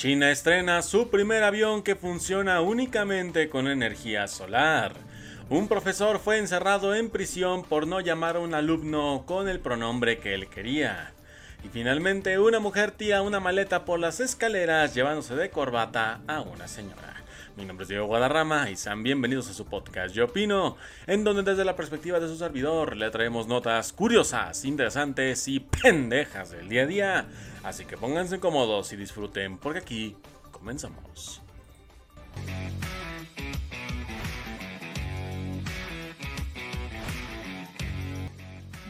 China estrena su primer avión que funciona únicamente con energía solar. Un profesor fue encerrado en prisión por no llamar a un alumno con el pronombre que él quería. Y finalmente una mujer tira una maleta por las escaleras llevándose de corbata a una señora. Mi nombre es Diego Guadarrama y sean bienvenidos a su podcast Yo Opino, en donde desde la perspectiva de su servidor le traemos notas curiosas, interesantes y pendejas del día a día. Así que pónganse cómodos y disfruten porque aquí comenzamos.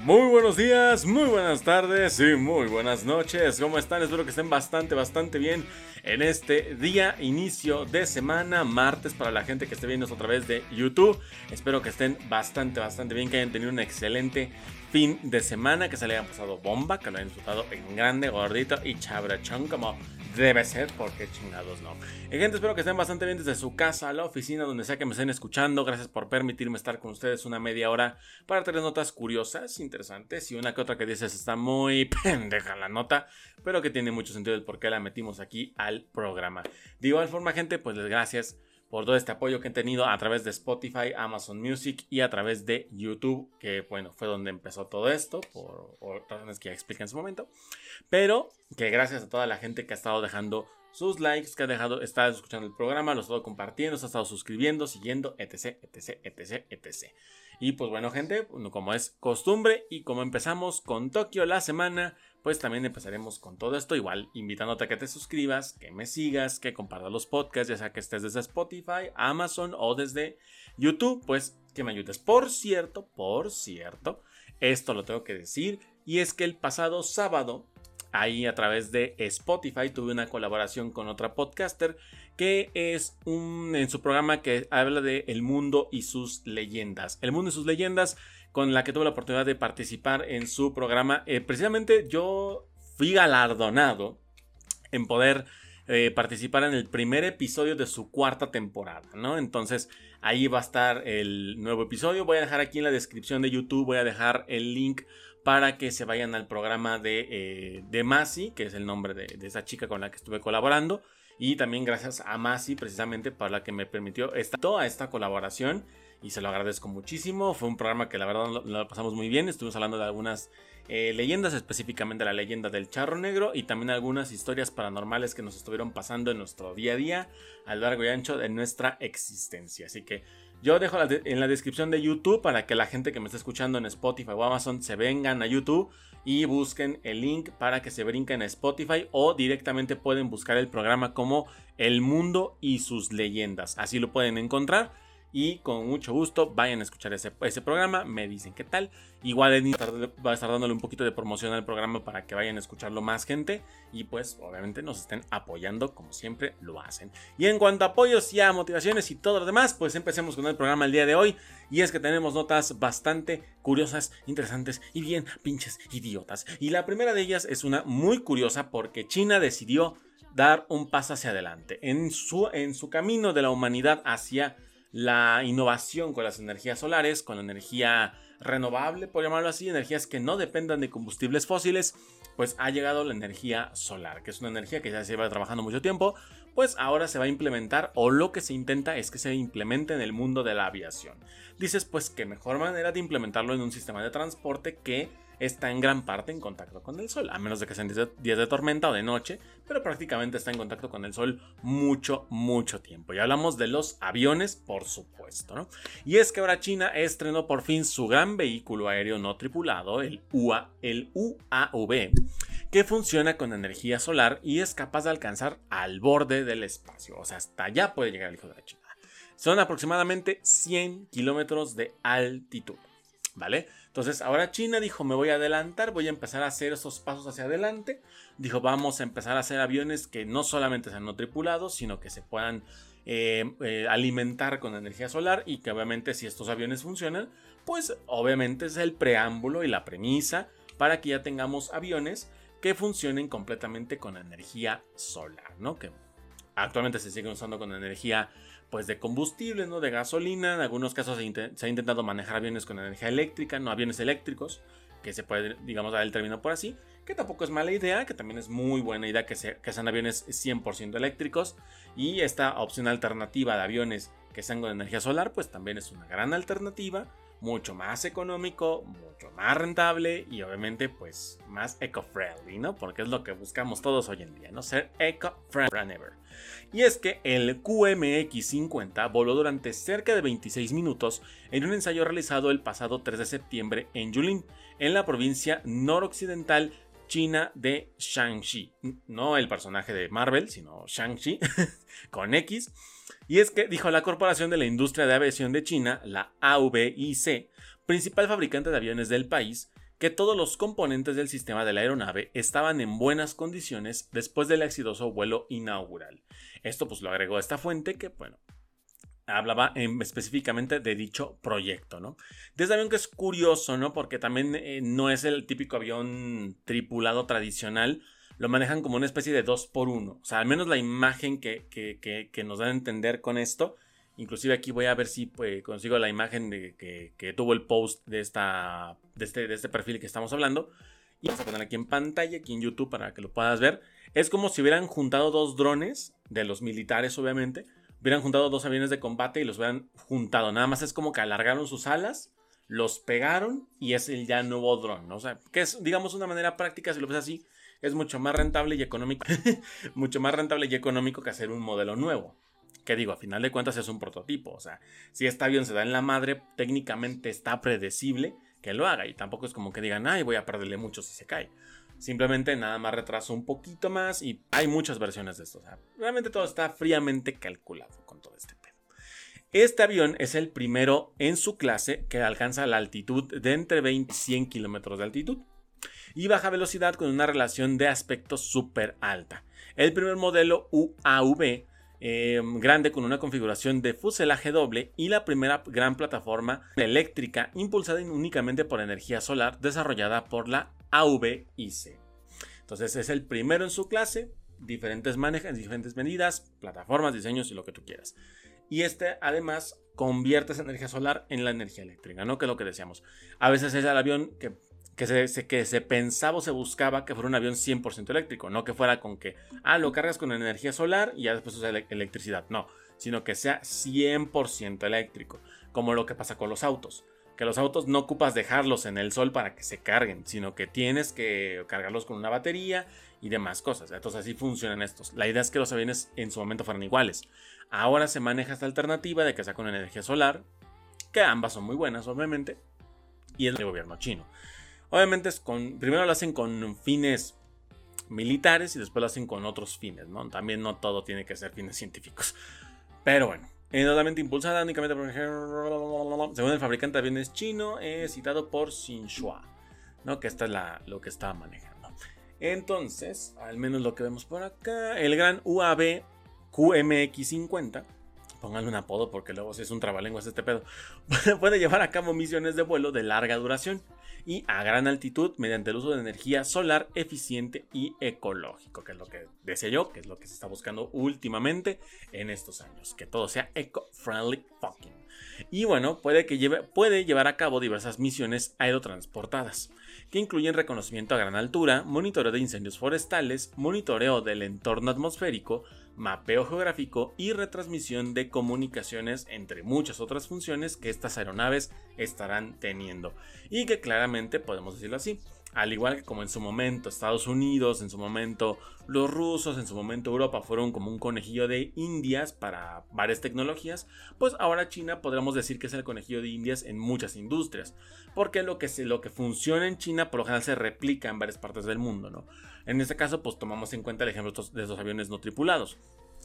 Muy buenos días, muy buenas tardes y muy buenas noches. ¿Cómo están? Espero que estén bastante, bastante bien en este día, inicio de semana, martes para la gente que esté viendo a través de YouTube. Espero que estén bastante, bastante bien, que hayan tenido un excelente fin de semana, que se le hayan pasado bomba, que lo hayan disfrutado en grande, gordito y chabrachón como Debe ser porque chingados no. Y gente, espero que estén bastante bien desde su casa, la oficina, donde sea que me estén escuchando. Gracias por permitirme estar con ustedes una media hora para tener notas curiosas, interesantes y una que otra que dices está muy pendeja la nota, pero que tiene mucho sentido el por qué la metimos aquí al programa. De igual forma, gente, pues les gracias por todo este apoyo que he tenido a través de Spotify, Amazon Music y a través de YouTube, que bueno, fue donde empezó todo esto, por, razones que ya expliqué en su momento. Pero que gracias a toda la gente que ha estado dejando sus likes, que ha dejado, está escuchando el programa, lo ha estado compartiendo, se ha estado suscribiendo, siguiendo, etc, etc, etc, etc. Y pues bueno, gente, como es costumbre y como empezamos con Tokio la semana, pues también empezaremos con todo esto. Igual invitándote a que te suscribas, que me sigas, que compartas los podcasts, ya sea que estés desde Spotify, Amazon o desde YouTube, pues que me ayudes. Por cierto, por cierto, esto lo tengo que decir, y es que el pasado sábado, ahí a través de Spotify, tuve una colaboración con otra podcaster que es un en su programa que habla de el mundo y sus leyendas. El mundo y sus leyendas con la que tuve la oportunidad de participar en su programa. Eh, precisamente yo fui galardonado en poder eh, participar en el primer episodio de su cuarta temporada, ¿no? Entonces ahí va a estar el nuevo episodio. Voy a dejar aquí en la descripción de YouTube, voy a dejar el link para que se vayan al programa de, eh, de Masi, que es el nombre de, esa chica con la que estuve colaborando. Y también gracias a Masi, precisamente, para la que me permitió esta, toda esta colaboración y se lo agradezco muchísimo. Fue un programa que la verdad lo, pasamos muy bien. Estuvimos hablando de algunas eh, leyendas, específicamente la leyenda del charro negro y también algunas historias paranormales que nos estuvieron pasando en nuestro día a día a lo largo y ancho de nuestra existencia. Así que yo dejo en la descripción de YouTube para que la gente que me está escuchando en Spotify o Amazon se vengan a YouTube y busquen el link para que se brinquen a Spotify o directamente pueden buscar el programa como El Mundo y sus leyendas. Así lo pueden encontrar y con mucho gusto vayan a escuchar ese, ese programa, me dicen qué tal. Igual va a estar dándole un poquito de promoción al programa para que vayan a escucharlo más gente y pues obviamente nos estén apoyando como siempre lo hacen. Y en cuanto a apoyos y a motivaciones y todo lo demás, pues empecemos con el programa el día de hoy y es que tenemos notas bastante curiosas, interesantes y bien pinches idiotas. Y la primera de ellas es una muy curiosa porque China decidió dar un paso hacia adelante en su, en su camino de la humanidad hacia la innovación con las energías solares, con la energía renovable, por llamarlo así, energías que no dependan de combustibles fósiles, pues ha llegado la energía solar, que es una energía que ya se lleva trabajando mucho tiempo, pues ahora se va a implementar o lo que se intenta es que se implemente en el mundo de la aviación. Dices pues que mejor manera de implementarlo en un sistema de transporte que está en gran parte en contacto con el Sol, a menos de que sean días de tormenta o de noche, pero prácticamente está en contacto con el Sol mucho, mucho tiempo. Y hablamos de los aviones, por supuesto, ¿no? Y es que ahora China estrenó por fin su gran vehículo aéreo no tripulado, el, UA, el UAV que funciona con energía solar y es capaz de alcanzar al borde del espacio. O sea, hasta allá puede llegar el hijo de la China. Son aproximadamente 100 kilómetros de altitud. ¿Vale? Entonces ahora China dijo, me voy a adelantar, voy a empezar a hacer esos pasos hacia adelante. Dijo, vamos a empezar a hacer aviones que no solamente sean no tripulados, sino que se puedan eh, eh, alimentar con energía solar y que obviamente si estos aviones funcionan, pues obviamente es el preámbulo y la premisa para que ya tengamos aviones que funcionen completamente con energía solar, ¿no? Actualmente se siguen usando con energía pues de combustible, ¿no? De gasolina. En algunos casos se, ha intentado manejar aviones con energía eléctrica, no aviones eléctricos. que se puede, digamos, dar el término por así, que tampoco es mala idea, que también es muy buena idea que, que sean aviones 100% eléctricos. Y esta opción alternativa de aviones que sean con energía solar, pues también es una gran alternativa mucho más económico, mucho más rentable y obviamente pues más eco-friendly, ¿no? Porque es lo que buscamos todos hoy en día, ¿no? Ser eco-friendly. Y es que el QMX-50 voló durante cerca de 26 minutos en un ensayo realizado el pasado 3 de septiembre en Yulin, en la provincia noroccidental china de Shangxi. No el personaje de Marvel, sino Shangxi, con X y es que, dijo la Corporación de la Industria de Aviación de China, la AVIC, principal fabricante de aviones del país, que todos los componentes del sistema de la aeronave estaban en buenas condiciones después del exitoso vuelo inaugural. Esto pues lo agregó esta fuente que, bueno, hablaba específicamente de dicho proyecto, ¿no? Desde avión que es curioso, ¿no? Porque también eh, no es el típico avión tripulado tradicional, lo manejan como una especie de 2 por 1 O sea, al menos la imagen que, nos dan a entender con esto. Inclusive aquí voy a ver si pues, consigo la imagen de, que, tuvo el post de, esta, de, este, de este perfil que estamos hablando. Y vamos a poner aquí en pantalla, aquí en YouTube para que lo puedas ver. Es como si hubieran juntado dos drones, de los militares obviamente. Hubieran juntado dos aviones de combate y los hubieran juntado. Nada más es como que alargaron sus alas, los pegaron y es el ya nuevo dron. O sea, que es, digamos, una manera práctica, si lo ves así, es mucho más rentable y económico, mucho más rentable y económico que hacer un modelo nuevo. Que digo, a final de cuentas es un prototipo. O sea, si este avión se da en la madre, técnicamente está predecible que lo haga. Y tampoco es como que digan, ay, voy a perderle mucho si se cae. Simplemente nada más retraso un poquito más y hay muchas versiones de esto. O sea, realmente todo está fríamente calculado con todo este pedo. Este avión es el primero en su clase que alcanza la altitud de entre 20 y 100 kilómetros de altitud y baja velocidad con una relación de aspecto súper alta. El primer modelo UAV em, grande con una configuración de fuselaje doble y la primera gran plataforma eléctrica impulsada únicamente por energía solar desarrollada por la AVIC. Entonces es el primero en su clase, diferentes manejas, diferentes medidas, plataformas, diseños y lo que tú quieras. Y este además convierte esa energía solar en la energía eléctrica, ¿no? Que es lo que decíamos. A veces es el avión que que se, que se pensaba o se buscaba que fuera un avión 100% eléctrico, no que fuera con que, ah, lo cargas con energía solar y ya después usa electricidad, no, sino que sea 100% eléctrico, como lo que pasa con los autos, que los autos no ocupas dejarlos en el sol para que se carguen, sino que tienes que cargarlos con una batería y demás cosas, entonces así funcionan estos. La idea es que los aviones en su momento fueran iguales. Ahora se maneja esta alternativa de que sea con energía solar, que ambas son muy buenas, obviamente, y es del gobierno chino. Obviamente es con, primero lo hacen con fines militares y después lo hacen con otros fines, ¿no? También no todo tiene que ser fines científicos. Pero bueno, totalmente impulsada únicamente por según el fabricante de aviones chino, es citado por Xinhua, ¿no? Que esta es la, lo que está manejando. Entonces, al menos lo que vemos por acá, el gran UAV QMX50 pónganle un apodo porque luego si es un trabalenguas este pedo, puede llevar a cabo misiones de vuelo de larga duración y a gran altitud mediante el uso de energía solar eficiente y ecológico, que es lo que decía yo, que es lo que se está buscando últimamente en estos años, que todo sea eco-friendly fucking. Y bueno, puede, que lleve, puede llevar a cabo diversas misiones aerotransportadas, que incluyen reconocimiento a gran altura, monitoreo de incendios forestales, monitoreo del entorno atmosférico, mapeo geográfico y retransmisión de comunicaciones, entre muchas otras funciones que estas aeronaves estarán teniendo. Y que claramente podemos decirlo así, al igual que como en su momento Estados Unidos, en su momento los rusos, en su momento Europa fueron como un conejillo de indias para varias tecnologías, pues ahora China podríamos decir que es el conejillo de indias en muchas industrias, porque lo que, lo que funciona en China por lo general se replica en varias partes del mundo, ¿no? En este caso, pues tomamos en cuenta el ejemplo de esos aviones no tripulados.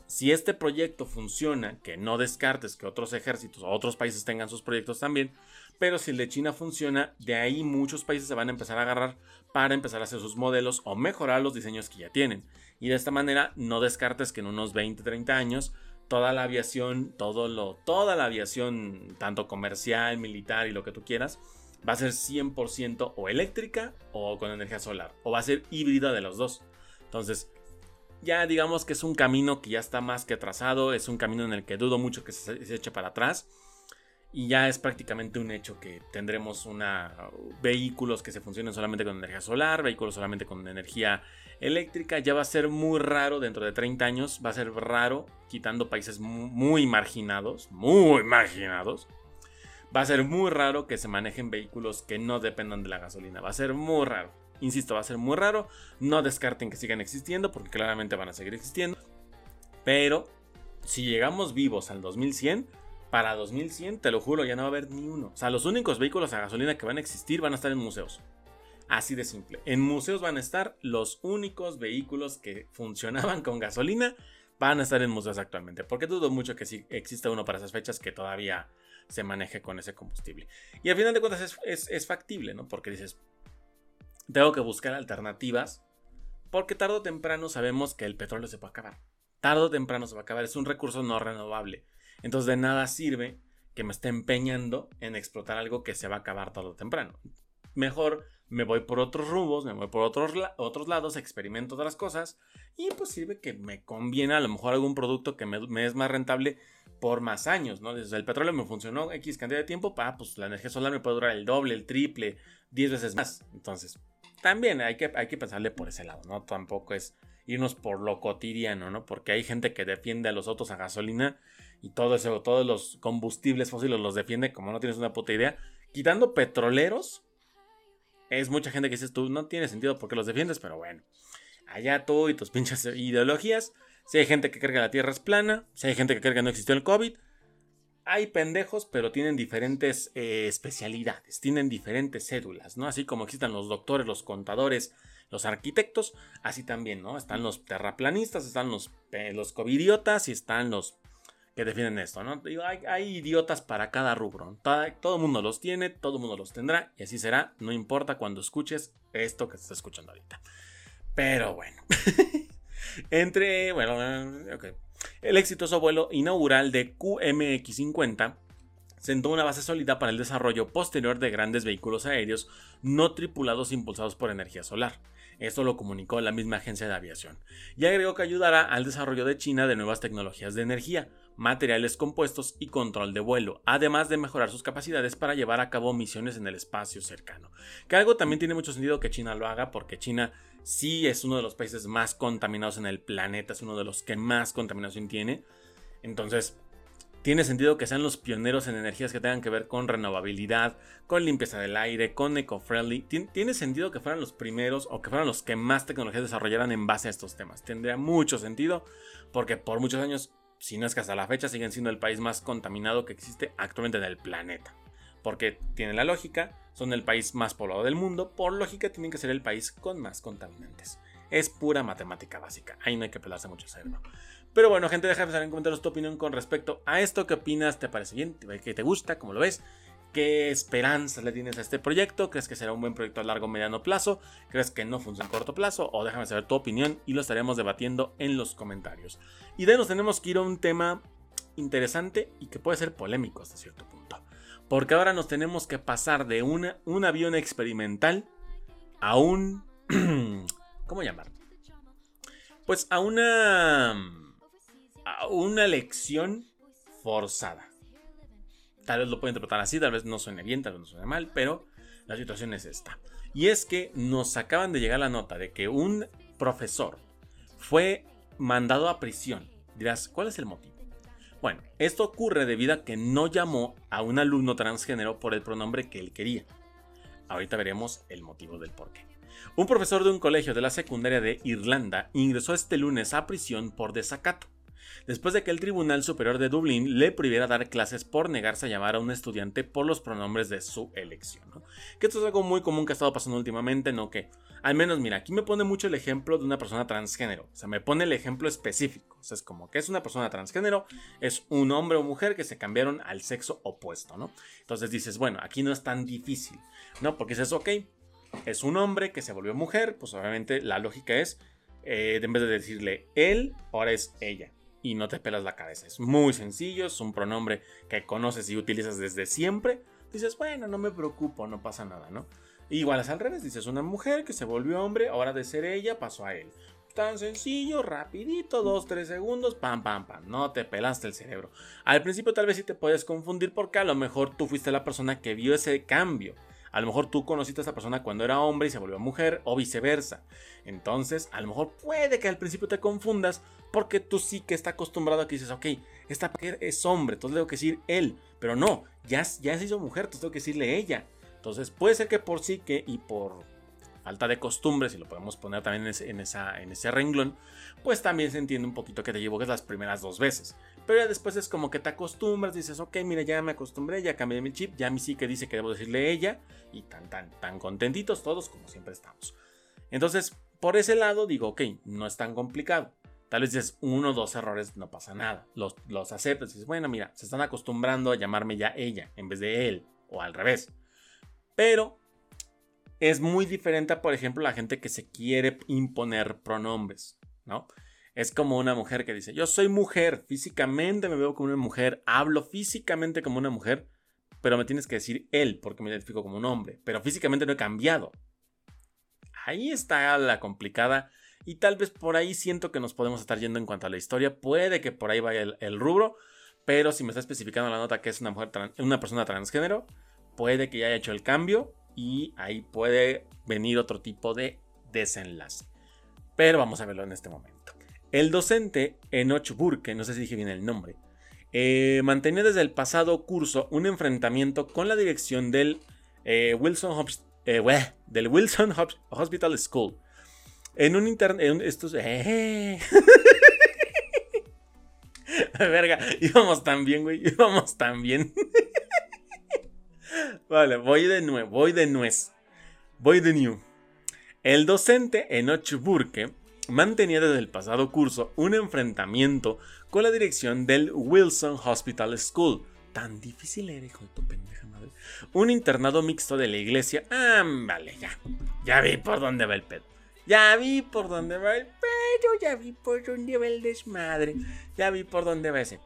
Si este proyecto funciona, que no descartes que otros ejércitos o otros países tengan sus proyectos también, pero si el de China funciona, de ahí muchos países se van a empezar a agarrar para empezar a hacer sus modelos o mejorar los diseños que ya tienen. Y de esta manera no descartes que en unos 20, 30 años toda la aviación, todo lo, toda la aviación, tanto comercial, militar y lo que tú quieras, va a ser 100% o eléctrica o con energía solar, o va a ser híbrida de los dos. Entonces, ya digamos que es un camino que ya está más que trazado, es un camino en el que dudo mucho que se, eche para atrás. y ya es prácticamente un hecho que tendremos una vehículos que se funcionen solamente con energía solar, vehículos solamente con energía eléctrica. Ya va a ser muy raro dentro de 30 años, va a ser raro, quitando países muy marginados, muy marginados. Va a ser muy raro que se manejen vehículos que no dependan de la gasolina. Va a ser muy raro. Insisto, va a ser muy raro. No descarten que sigan existiendo porque claramente van a seguir existiendo. Pero si llegamos vivos al 2100, para 2100, te lo juro, ya no va a haber ni uno. O sea, los únicos vehículos a gasolina que van a existir van a estar en museos. Así de simple. En museos van a estar los únicos vehículos que funcionaban con gasolina. Van a estar en museos actualmente. Porque dudo mucho que si exista uno para esas fechas que todavía se maneje con ese combustible. Y al final de cuentas es, factible, ¿no? Porque dices, tengo que buscar alternativas. Porque tarde o temprano sabemos que el petróleo se va a acabar. Tarde o temprano se va a acabar. Es un recurso no renovable. Entonces de nada sirve que me esté empeñando en explotar algo que se va a acabar tarde o temprano. Mejor me voy por otros rumbos, me voy por otros, otros lados, experimento otras cosas y pues sirve que me conviene a lo mejor algún producto que me, es más rentable por más años, ¿no? Desde el petróleo me funcionó X cantidad de tiempo, pues la energía solar me puede durar el doble, el triple, 10 veces más. Entonces, también hay que, hay que pensarle por ese lado, ¿no? Tampoco es irnos por lo cotidiano, ¿no? Porque hay gente que defiende a los autos a gasolina y todo eso, todos los combustibles fósiles los defiende como no tienes una puta idea. Quitando petroleros, es mucha gente que dices tú, no tiene sentido porque los defiendes, pero bueno, allá tú y tus pinches ideologías. Si hay gente que cree que la Tierra es plana, si hay gente que cree que no existió el COVID, hay pendejos, pero tienen diferentes eh, especialidades, tienen diferentes cédulas, ¿no? Así como existen los doctores, los contadores, los arquitectos, así también, ¿no? Están los terraplanistas, están los, eh, los covidiotas y están los que defienden esto, ¿no? hay, idiotas para cada rubro. Todo, el mundo los tiene, todo el mundo los tendrá y así será, no importa cuando escuches esto que estás escuchando ahorita. Pero bueno. Entre, bueno, ok. El exitoso vuelo inaugural de QMX-50 sentó una base sólida para el desarrollo posterior de grandes vehículos aéreos no tripulados impulsados por energía solar. Esto lo comunicó la misma agencia de aviación. Y agregó que ayudará al desarrollo de China de nuevas tecnologías de energía, materiales compuestos y control de vuelo, además de mejorar sus capacidades para llevar a cabo misiones en el espacio cercano. Que algo también tiene mucho sentido que China lo haga porque China sí es uno de los países más contaminados en el planeta, es uno de los que más contaminación tiene. Entonces, tiene sentido que sean los pioneros en energías que tengan que ver con renovabilidad, con limpieza del aire, con eco-friendly. Tiene sentido que fueran los primeros o que fueran los que más tecnologías desarrollaran en base a estos temas. Tendría mucho sentido porque por muchos años si no es que hasta la fecha siguen siendo el país más contaminado que existe actualmente en el planeta. Porque tiene la lógica, son el país más poblado del mundo, por lógica tienen que ser el país con más contaminantes. Es pura matemática básica, ahí no hay que pelarse mucho cerebro. Pero bueno, gente, déjame saber en comentarios tu opinión con respecto a esto. ¿Qué opinas? ¿Te parece bien? ¿Qué te gusta? ¿Cómo lo ves? ¿Qué esperanzas le tienes a este proyecto? ¿Crees que será un buen proyecto a largo o mediano plazo? ¿Crees que no funciona a corto plazo? O déjame saber tu opinión y lo estaremos debatiendo en los comentarios. Y de nos tenemos que ir a un tema interesante y que puede ser polémico hasta cierto punto. Porque ahora nos tenemos que pasar de un avión experimental a un... ¿Cómo llamarlo? Pues a una... a una lección forzada. Tal vez lo pueden interpretar así, tal vez no suene bien, tal vez no suene mal, pero la situación es esta. Y es que nos acaban de llegar la nota de que un profesor fue mandado a prisión. Dirás, ¿cuál es el motivo? Bueno, esto ocurre debido a que no llamó a un alumno transgénero por el pronombre que él quería. Ahorita veremos el motivo del porqué. Un profesor de un colegio de la secundaria de Irlanda ingresó este lunes a prisión por desacato después de que el Tribunal Superior de Dublín le prohibiera dar clases por negarse a llamar a un estudiante por los pronombres de su elección. Que esto es algo muy común que ha estado pasando últimamente, ¿no? Que al menos, mira, aquí me pone mucho el ejemplo de una persona transgénero. O sea, me pone el ejemplo específico. O sea, es como que es una persona transgénero, es un hombre o mujer que se cambiaron al sexo opuesto, ¿no? Entonces dices, bueno, aquí no es tan difícil, ¿no? Porque dices, ok, es un hombre que se volvió mujer, pues obviamente la lógica es, eh, en vez de decirle él, ahora es ella y no te pelas la cabeza. Es muy sencillo, es un pronombre que conoces y utilizas desde siempre. Dices, bueno, no me preocupo, no pasa nada, ¿no? Igual es al revés, dices una mujer que se volvió hombre, ahora de ser ella pasó a él. tan sencillo, rapidito, dos, tres segundos, pam, pam, pam, no te pelaste el cerebro. Al principio tal vez sí te puedes confundir porque a lo mejor tú fuiste la persona que vio ese cambio. A lo mejor tú conociste a esa persona cuando era hombre y se volvió mujer o viceversa. Entonces, a lo mejor puede que al principio te confundas porque tú sí que estás acostumbrado a que dices, ok, esta mujer es hombre, entonces tengo que decir él. Pero no, ya, ya se hizo mujer, entonces tengo que decirle ella. Entonces puede ser que por sí que y por falta de costumbre, si lo podemos poner también en esa, en ese renglón, pues también se entiende un poquito que te equivoques las primeras dos veces. Pero ya después es como que te acostumbras, dices, ok, mira, ya me acostumbré, ya cambié mi chip, ya mi sí que dice que debo decirle ella, y tan, tan, tan contentitos todos como siempre estamos. Entonces, por ese lado digo, ok, no es tan complicado. Tal vez dices uno o dos errores, no pasa nada. Los, los aceptas y dices, bueno, mira, se están acostumbrando a llamarme ya ella en vez de él, o al revés. Pero es muy diferente a, por ejemplo, la gente que se quiere imponer pronombres, ¿no? Es como una mujer que dice, yo soy mujer, físicamente me veo como una mujer, hablo físicamente como una mujer, pero me tienes que decir él porque me identifico como un hombre, pero físicamente no he cambiado. Ahí está la complicada y tal vez por ahí siento que nos podemos estar yendo en cuanto a la historia, puede que por ahí vaya el, rubro, pero si me está especificando la nota que es una, mujer una persona transgénero, puede que ya haya hecho el cambio y ahí puede venir otro tipo de desenlace. Pero vamos a verlo en este momento. El docente Enoch Burke, no sé si dije bien el nombre, eh, mantenía desde el pasado curso un enfrentamiento con la dirección del eh, Wilson, eh, Hospital School. En un internet. Estos. Eh. Verga, íbamos tan bien, güey. Íbamos tan bien. Vale, voy de nuevo, voy de nuez. Voy de new. El docente Enoch Burke mantenía desde el pasado curso un enfrentamiento con la dirección del Wilson Hospital School. Tan difícil era, hijo de tu pendeja madre. Un internado mixto de la iglesia. Ah, vale, ya. Ya vi por dónde va el pedo. Ya vi por dónde va el pedo. Ya vi por dónde va el desmadre. Ya vi por dónde va ese.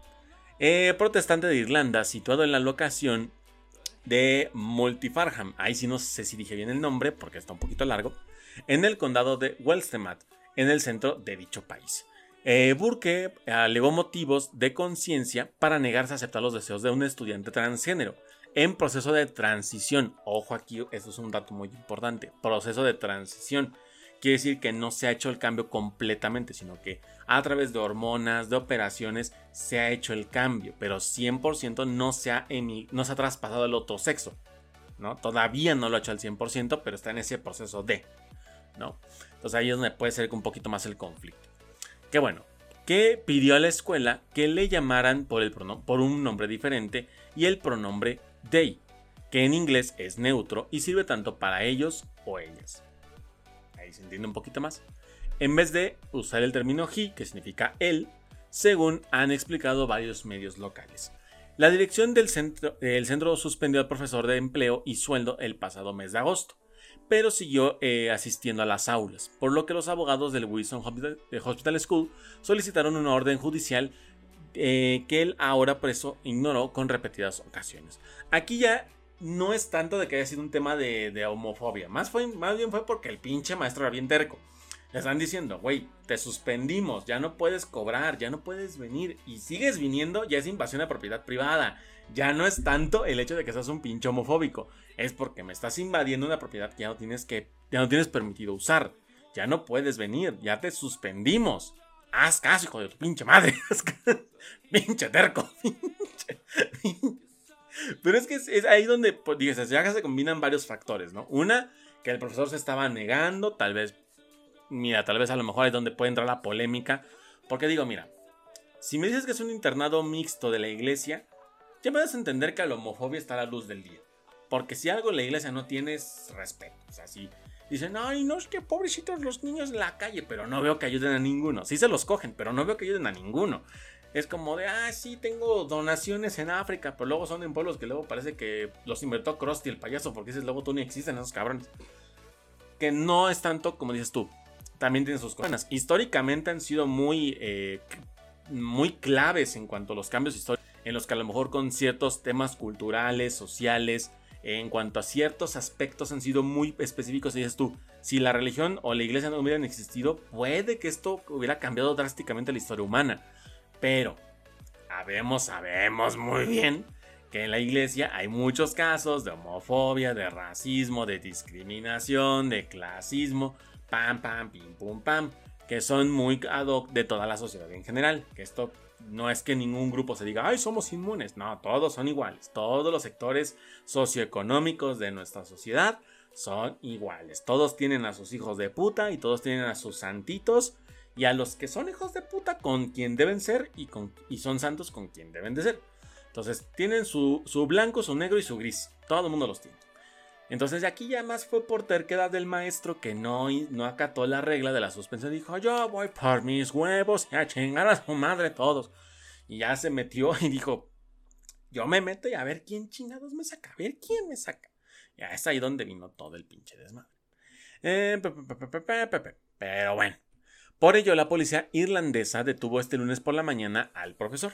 Eh, protestante de Irlanda, situado en la locación de Multifarham. Ahí sí no sé si dije bien el nombre porque está un poquito largo. En el condado de Welstemad, en el centro de dicho país. Eh, Burke alegó motivos de conciencia para negarse a aceptar los deseos de un estudiante transgénero en proceso de transición. Ojo aquí, eso es un dato muy importante. Proceso de transición. Quiere decir que no se ha hecho el cambio completamente, sino que a través de hormonas, de operaciones, se ha hecho el cambio, pero 100% no se ha, no se ha traspasado al otro sexo. ¿no? Todavía no lo ha hecho al 100%, pero está en ese proceso de. ¿no? Entonces ahí es donde puede ser un poquito más el conflicto. Que bueno, que pidió a la escuela que le llamaran por, el por un nombre diferente y el pronombre they, que en inglés es neutro y sirve tanto para ellos o ellas se entiende un poquito más, en vez de usar el término he, que significa él, según han explicado varios medios locales. La dirección del centro, centro suspendió al profesor de empleo y sueldo el pasado mes de agosto, pero siguió eh, asistiendo a las aulas, por lo que los abogados del Wilson Hospital School solicitaron una orden judicial eh, que él ahora preso ignoró con repetidas ocasiones. Aquí ya no es tanto de que haya sido un tema de, homofobia. Más, fue, más bien fue porque el pinche maestro era bien terco. Le están diciendo, güey, te suspendimos, ya no puedes cobrar, ya no puedes venir. Y sigues viniendo, ya es invasión de propiedad privada. Ya no es tanto el hecho de que seas un pinche homofóbico. Es porque me estás invadiendo una propiedad que ya no tienes que. Ya no tienes permitido usar. Ya no puedes venir, ya te suspendimos. Haz caso, hijo de tu pinche madre. pinche terco. pinche pero es que es, ahí donde, pues, dices, ya se combinan varios factores, ¿no? Una, que el profesor se estaba negando, tal vez, mira, tal vez a lo mejor es donde puede entrar la polémica. Porque digo, mira, si me dices que es un internado mixto de la iglesia, ya me das a entender que la homofobia está a la luz del día. Porque si algo en la iglesia no tienes respeto. O sea, si dicen, ay, no, es que pobrecitos los niños en la calle, pero no veo que ayuden a ninguno. Sí se los cogen, pero no veo que ayuden a ninguno es como de, ah, sí, tengo donaciones en África, pero luego son en pueblos que luego parece que los inventó Krusty el payaso, porque dices, luego tú ni existen esos cabrones. Que no es tanto como dices tú, también tienen sus cosas. Históricamente han sido muy, eh, muy claves en cuanto a los cambios históricos, en los que a lo mejor con ciertos temas culturales, sociales, en cuanto a ciertos aspectos han sido muy específicos dices tú, si la religión o la iglesia no hubieran existido, puede que esto hubiera cambiado drásticamente la historia humana. Pero sabemos, sabemos muy bien que en la iglesia hay muchos casos de homofobia, de racismo, de discriminación, de clasismo, pam, pam, pim, pum, pam, que son muy ad hoc de toda la sociedad en general. Que esto no es que ningún grupo se diga, ay, somos inmunes. No, todos son iguales. Todos los sectores socioeconómicos de nuestra sociedad son iguales. Todos tienen a sus hijos de puta y todos tienen a sus santitos. Y a los que son hijos de puta con quien deben ser y, con, y son santos con quien deben de ser. Entonces tienen su, su blanco, su negro y su gris. Todo el mundo los tiene. Entonces aquí ya más fue por terquedad del maestro que no, no acató la regla de la suspensión. Dijo, yo voy por mis huevos y a chingar a su madre todos. Y ya se metió y dijo, yo me meto y a ver quién chingados me saca, a ver quién me saca. Ya es ahí donde vino todo el pinche desmadre. Eh, pero bueno. Por ello, la policía irlandesa detuvo este lunes por la mañana al profesor,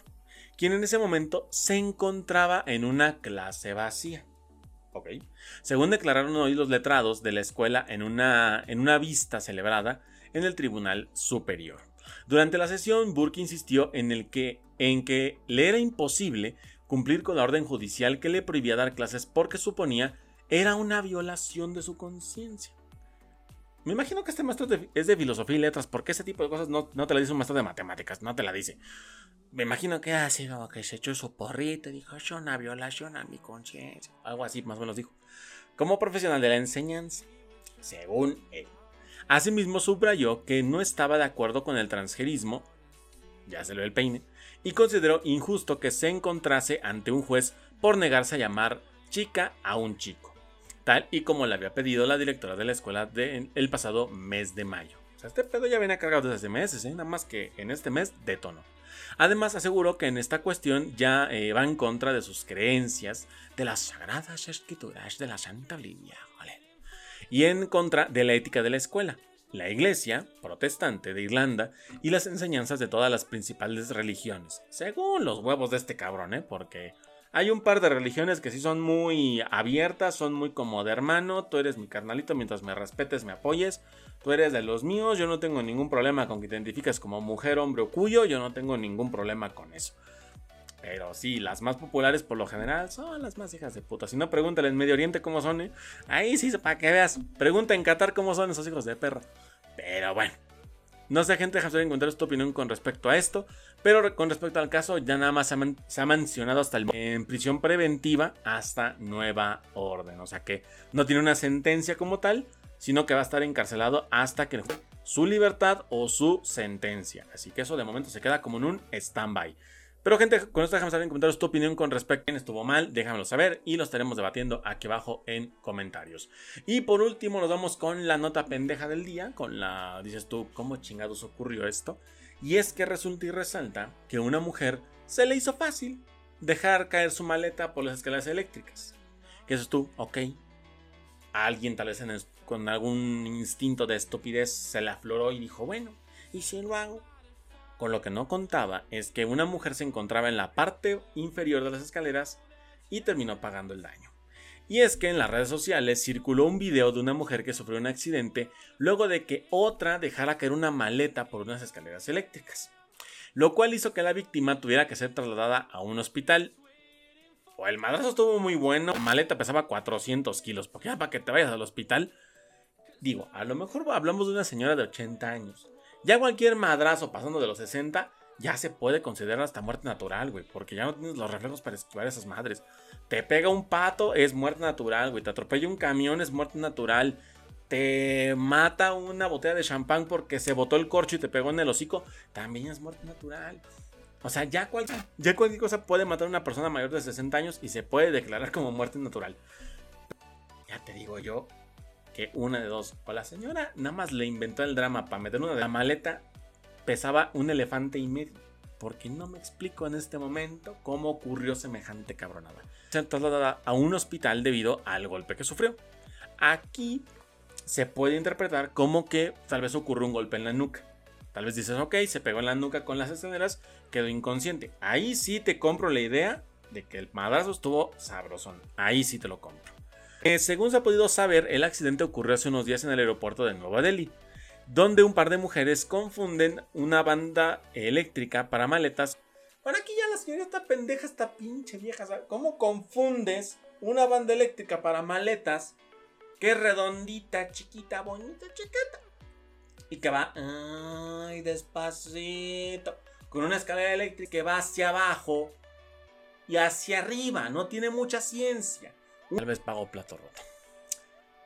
quien en ese momento se encontraba en una clase vacía. Según declararon hoy los letrados de la escuela en una, en una vista celebrada en el Tribunal Superior. Durante la sesión, Burke insistió en, el que, en que le era imposible cumplir con la orden judicial que le prohibía dar clases porque suponía era una violación de su conciencia. Me imagino que este maestro es de, filosofía y letras, porque ese tipo de cosas no, no, te la dice un maestro de matemáticas, no te la dice. Me imagino que ha sido que se echó su porrito y dijo, es una violación a mi conciencia. Algo así más o menos dijo. Como profesional de la enseñanza, según él. Asimismo subrayó que no estaba de acuerdo con el transgerismo, ya se lo el peine, y consideró injusto que se encontrase ante un juez por negarse a llamar chica a un chico tal y como le había pedido la directora de la escuela el pasado mes de mayo. O sea, este pedo ya viene cargado desde hace meses, ¿eh? nada más que en este mes detonó. Además, aseguró que en esta cuestión ya eh, va en contra de sus creencias, de las sagradas escrituras de la Santa Biblia, y en contra de la ética de la escuela, la iglesia protestante de Irlanda y las enseñanzas de todas las principales religiones, según los huevos de este cabrón, ¿eh? porque hay un par de religiones que sí son muy abiertas, son muy como de hermano, tú eres mi carnalito mientras me respetes, me apoyes, tú eres de los míos, yo no tengo ningún problema con que te identifiques como mujer, hombre o cuyo, yo no tengo ningún problema con eso. Pero sí, las más populares por lo general son las más hijas de puta. Si no, pregúntale en Medio Oriente cómo son, ¿eh? Ahí sí, para que veas. Pregunta en Qatar cómo son esos hijos de perra. Pero bueno. No sé, gente, déjame encontrar tu opinión con respecto a esto. Pero con respecto al caso, ya nada más se ha, mencionado hasta el en prisión preventiva hasta nueva orden. O sea que no tiene una sentencia como tal, sino que va a estar encarcelado hasta que su libertad o su sentencia. Así que eso de momento se queda como en un stand-by. Pero gente, con esto déjame saber en comentarios tu opinión con respecto a quién estuvo mal, déjamelo saber y lo estaremos debatiendo aquí abajo en comentarios. Y por último nos vamos con la nota pendeja del día, con la, dices tú, ¿cómo chingados ocurrió esto? Y es que resulta y resalta que una mujer se le hizo fácil dejar caer su maleta por las escaleras eléctricas. Que eso tú, ok. alguien tal vez con algún instinto de estupidez se le afloró y dijo, bueno, ¿y si lo hago? Con lo que no contaba es que una mujer se encontraba en la parte inferior de las escaleras y terminó pagando el daño. Y es que en las redes sociales circuló un video de una mujer que sufrió un accidente luego de que otra dejara caer una maleta por unas escaleras eléctricas, lo cual hizo que la víctima tuviera que ser trasladada a un hospital. O el madrazo estuvo muy bueno, la maleta pesaba 400 kilos, porque ya para que te vayas al hospital, digo, a lo mejor hablamos de una señora de 80 años, ya cualquier madrazo pasando de los 60 ya se puede considerar hasta muerte natural, güey. Porque ya no tienes los reflejos para esquivar esas madres. Te pega un pato, es muerte natural, güey. Te atropella un camión, es muerte natural. Te mata una botella de champán porque se botó el corcho y te pegó en el hocico. También es muerte natural. O sea, ya cualquier, ya cualquier cosa puede matar a una persona mayor de 60 años y se puede declarar como muerte natural. Ya te digo yo, que una de dos, o la señora nada más le inventó el drama para meter una de la maleta, pesaba un elefante y medio. Porque no me explico en este momento cómo ocurrió semejante cabronada. Se trasladada a un hospital debido al golpe que sufrió. Aquí se puede interpretar como que tal vez ocurrió un golpe en la nuca. Tal vez dices, ok, se pegó en la nuca con las escaleras, quedó inconsciente. Ahí sí te compro la idea de que el madrazo estuvo sabrosón. Ahí sí te lo compro. Eh, según se ha podido saber, el accidente ocurrió hace unos días en el aeropuerto de Nueva Delhi, donde un par de mujeres confunden una banda eléctrica para maletas. Bueno, aquí ya la señora está pendeja, esta pinche vieja. ¿Cómo confundes una banda eléctrica para maletas que es redondita, chiquita, bonita, chiquita? Y que va, ay, despacito, con una escalera eléctrica que va hacia abajo y hacia arriba. No tiene mucha ciencia. Tal vez pago plato roto.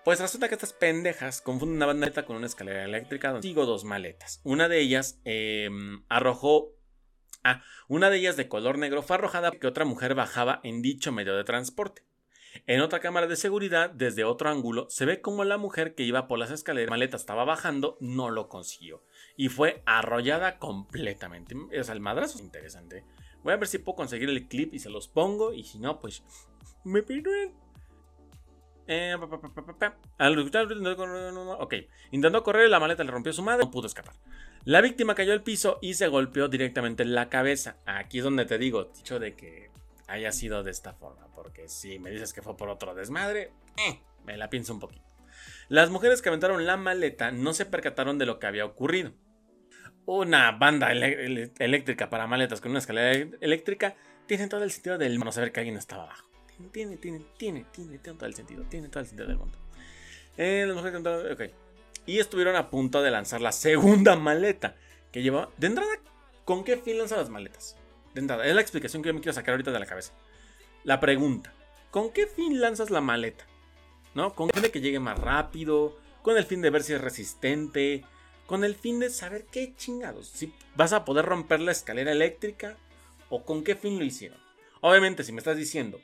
Pues resulta que estas pendejas confunden una maleta con una escalera eléctrica donde sigo dos maletas. Una de ellas em, arrojó. Ah, una de ellas de color negro fue arrojada porque otra mujer bajaba en dicho medio de transporte. En otra cámara de seguridad, desde otro ángulo, se ve como la mujer que iba por las escaleras, maleta estaba bajando, no lo consiguió. Y fue arrollada completamente. O sea, el madrazo es interesante. Voy a ver si puedo conseguir el clip y se los pongo. Y si no, pues me piden. Al ok, intentó correr, la maleta le rompió su madre, no pudo escapar. La víctima cayó al piso y se golpeó directamente en la cabeza. Aquí es donde te digo, dicho de que haya sido de esta forma, porque si me dices que fue por otro desmadre, eh, me la pienso un poquito. Las mujeres que aventaron la maleta no se percataron de lo que había ocurrido. Una banda eléctrica para maletas con una escalera eléctrica tiene todo el sentido del no saber que alguien estaba abajo. Tiene, tiene, tiene, tiene, tiene todo el sentido. Tiene todo el sentido del mundo. Eh, las mujeres ok. Y estuvieron a punto de lanzar la segunda maleta que llevaba. De entrada, ¿con qué fin lanzan las maletas? De entrada, es la explicación que yo me quiero sacar ahorita de la cabeza. La pregunta: ¿con qué fin lanzas la maleta? ¿No? ¿Con el fin de que llegue más rápido? ¿Con el fin de ver si es resistente? ¿Con el fin de saber qué chingados? ¿Si vas a poder romper la escalera eléctrica? ¿O con qué fin lo hicieron? Obviamente, si me estás diciendo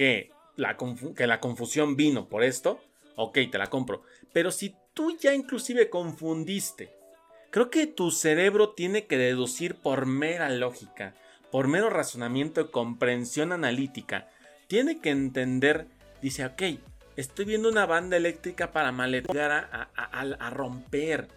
que la, que la confusión vino por esto, ok, te la compro. Pero si tú ya inclusive confundiste, creo que tu cerebro tiene que deducir por mera lógica, por mero razonamiento y comprensión analítica, tiene que entender, dice, ok, estoy viendo una banda eléctrica para maletear a, a, romper.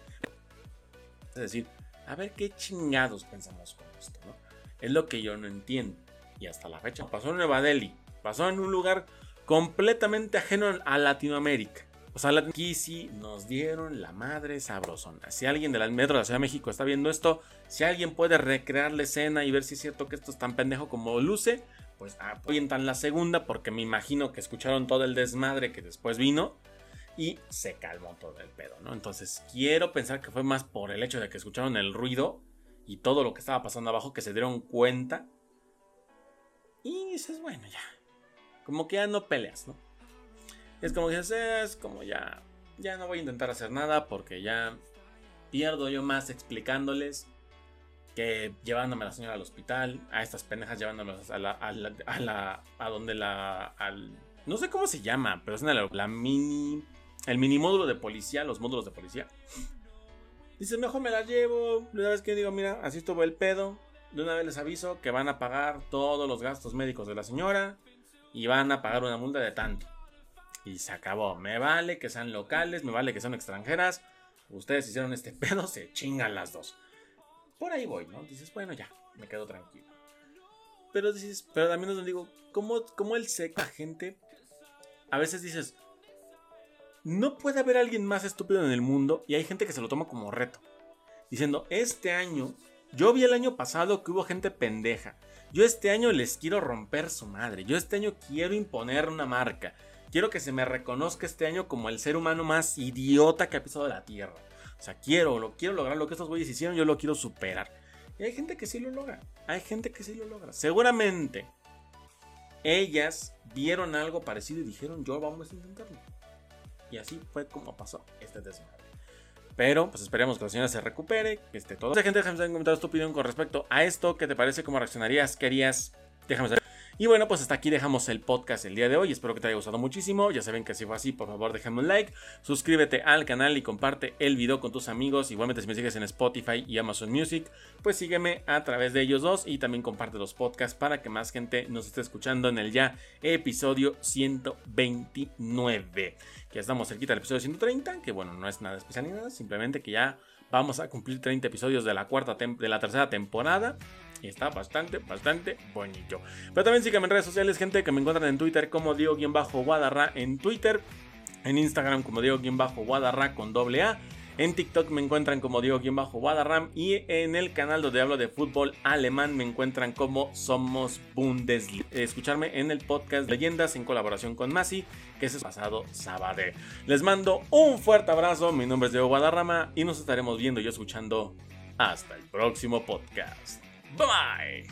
Es decir, a ver qué chingados pensamos con esto, ¿no? Es lo que yo no entiendo. Y hasta la fecha pasó en Nueva Delhi. Pasó en un lugar completamente ajeno a Latinoamérica. O sea, aquí sí nos dieron la madre sabrosona. Si alguien del metro de la Ciudad de México está viendo esto, si alguien puede recrear la escena y ver si es cierto que esto es tan pendejo como luce, pues apoyentan la segunda porque me imagino que escucharon todo el desmadre que después vino y se calmó todo el pedo, ¿no? Entonces quiero pensar que fue más por el hecho de que escucharon el ruido y todo lo que estaba pasando abajo que se dieron cuenta. Y dices, bueno, ya, como que ya no peleas, ¿no? Es como que es como ya, ya no voy a intentar hacer nada porque ya pierdo yo más explicándoles que llevándome a la señora al hospital, a estas pendejas llevándome a la, a la, a, la, a donde la, al, no sé cómo se llama, pero es la, la mini, el mini módulo de policía, los módulos de policía. Dices, mejor me la llevo, una vez que digo, mira, así estuvo el pedo, de una vez les aviso que van a pagar todos los gastos médicos de la señora, y van a pagar una multa de tanto. Y se acabó. Me vale que sean locales, me vale que sean extranjeras. Ustedes hicieron este pedo, se chingan las dos. Por ahí voy, ¿no? Dices, bueno, ya, me quedo tranquilo. Pero dices, pero también nos digo, ¿cómo, cómo el seca gente? A veces dices, no puede haber alguien más estúpido en el mundo y hay gente que se lo toma como reto. Diciendo, este año, yo vi el año pasado que hubo gente pendeja. Yo este año les quiero romper su madre. Yo este año quiero imponer una marca. Quiero que se me reconozca este año como el ser humano más idiota que ha pisado la tierra. O sea, quiero, lo quiero lograr lo que estos güeyes hicieron, yo lo quiero superar. Y hay gente que sí lo logra. Hay gente que sí lo logra. Seguramente ellas vieron algo parecido y dijeron, yo vamos a intentarlo. Y así fue como pasó este desmadre. Pero, pues esperemos que la señora se recupere, que esté todo. Gente, déjame en comentarios tu opinión con respecto a esto. ¿Qué te parece? ¿Cómo reaccionarías? ¿Qué harías? Déjame saber. Y bueno, pues hasta aquí dejamos el podcast el día de hoy. Espero que te haya gustado muchísimo. Ya saben que si fue así, por favor déjame un like, suscríbete al canal y comparte el video con tus amigos. Igualmente si me sigues en Spotify y Amazon Music, pues sígueme a través de ellos dos y también comparte los podcasts para que más gente nos esté escuchando en el ya episodio 129. Que estamos cerquita del episodio 130, que bueno, no es nada especial ni nada, simplemente que ya vamos a cumplir 30 episodios de la cuarta de la tercera temporada y está bastante, bastante bonito. Pero también síganme en redes sociales, gente, que me encuentran en Twitter como Diego-Guadarra en Twitter, en Instagram como Diego-Guadarra con doble A. En TikTok me encuentran como Diego-Guadarram y en el canal donde hablo de fútbol alemán me encuentran como Somos Bundesliga. Escucharme en el podcast Leyendas en colaboración con Masi, que es el pasado sábado. Les mando un fuerte abrazo, mi nombre es Diego Guadarrama y nos estaremos viendo y escuchando hasta el próximo podcast. Bye bye.